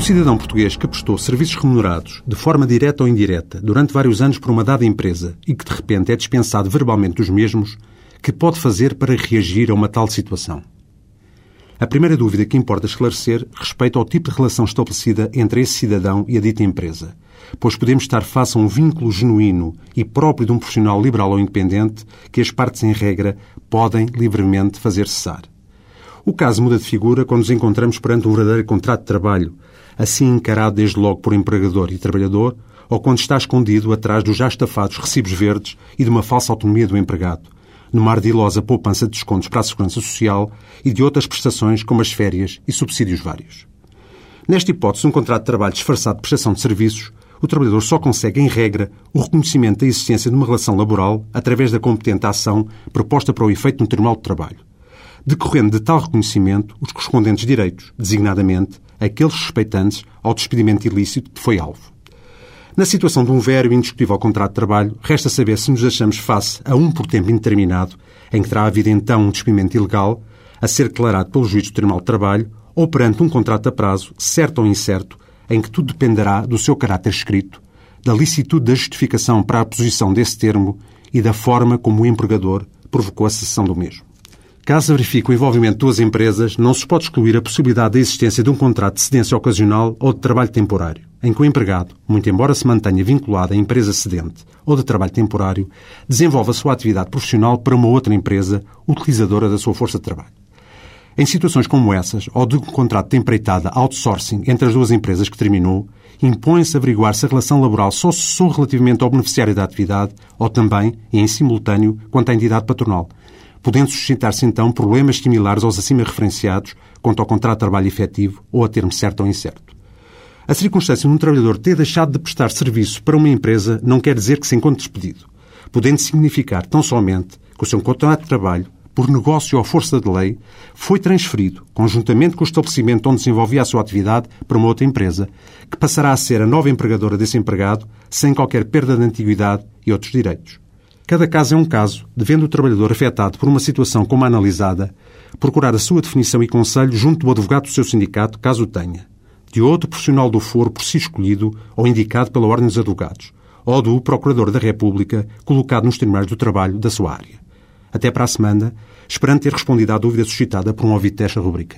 cidadão português que prestou serviços remunerados, de forma direta ou indireta, durante vários anos por uma dada empresa e que de repente é dispensado verbalmente dos mesmos, que pode fazer para reagir a uma tal situação? A primeira dúvida que importa esclarecer respeita ao tipo de relação estabelecida entre esse cidadão e a dita empresa, pois podemos estar face a um vínculo genuíno e próprio de um profissional liberal ou independente que as partes, em regra, podem livremente fazer cessar. O caso muda de figura quando nos encontramos perante um verdadeiro contrato de trabalho, assim encarado desde logo por empregador e trabalhador, ou quando está escondido atrás dos já estafados recibos verdes e de uma falsa autonomia do empregado, numa ardilosa poupança de descontos para a segurança social e de outras prestações como as férias e subsídios vários. Nesta hipótese, um contrato de trabalho disfarçado de prestação de serviços, o trabalhador só consegue, em regra, o reconhecimento da existência de uma relação laboral através da competente ação proposta para o efeito no Tribunal de Trabalho, decorrendo de tal reconhecimento os correspondentes direitos, designadamente aqueles respeitantes ao despedimento ilícito que foi alvo. Na situação de um velho e indiscutível contrato de trabalho, resta saber se nos achamos face a um por tempo indeterminado, em que terá havido então um despedimento ilegal, a ser declarado pelo juiz do Tribunal de Trabalho, ou perante um contrato a prazo, certo ou incerto, em que tudo dependerá do seu caráter escrito, da licitude da justificação para a posição desse termo e da forma como o empregador provocou a cessação do mesmo. Caso verifique o envolvimento de duas empresas, não se pode excluir a possibilidade da existência de um contrato de cedência ocasional ou de trabalho temporário, em que o empregado, muito embora se mantenha vinculado à empresa cedente ou de trabalho temporário, desenvolve a sua atividade profissional para uma outra empresa utilizadora da sua força de trabalho. Em situações como essas, ou de um contrato de empreitada outsourcing entre as duas empresas que terminou, impõe-se averiguar se a relação laboral só cessou relativamente ao beneficiário da atividade ou também, e em simultâneo, quanto à entidade patronal, podendo suscitar-se então problemas similares aos acima referenciados quanto ao contrato de trabalho efetivo ou a termo certo ou incerto. A circunstância de um trabalhador ter deixado de prestar serviço para uma empresa não quer dizer que se encontre despedido, podendo significar tão somente que o seu contrato de trabalho, por negócio ou força de lei, foi transferido, conjuntamente com o estabelecimento onde desenvolvia a sua atividade, para uma outra empresa, que passará a ser a nova empregadora desse empregado, sem qualquer perda de antiguidade e outros direitos. Cada caso é um caso, devendo o trabalhador afetado por uma situação como a analisada procurar a sua definição e conselho junto do advogado do seu sindicato, caso o tenha, de outro profissional do foro por si escolhido ou indicado pela Ordem dos Advogados, ou do Procurador da República colocado nos tribunais do trabalho da sua área. Até para a semana, esperando ter respondido à dúvida suscitada por um ouvinte desta rubrica.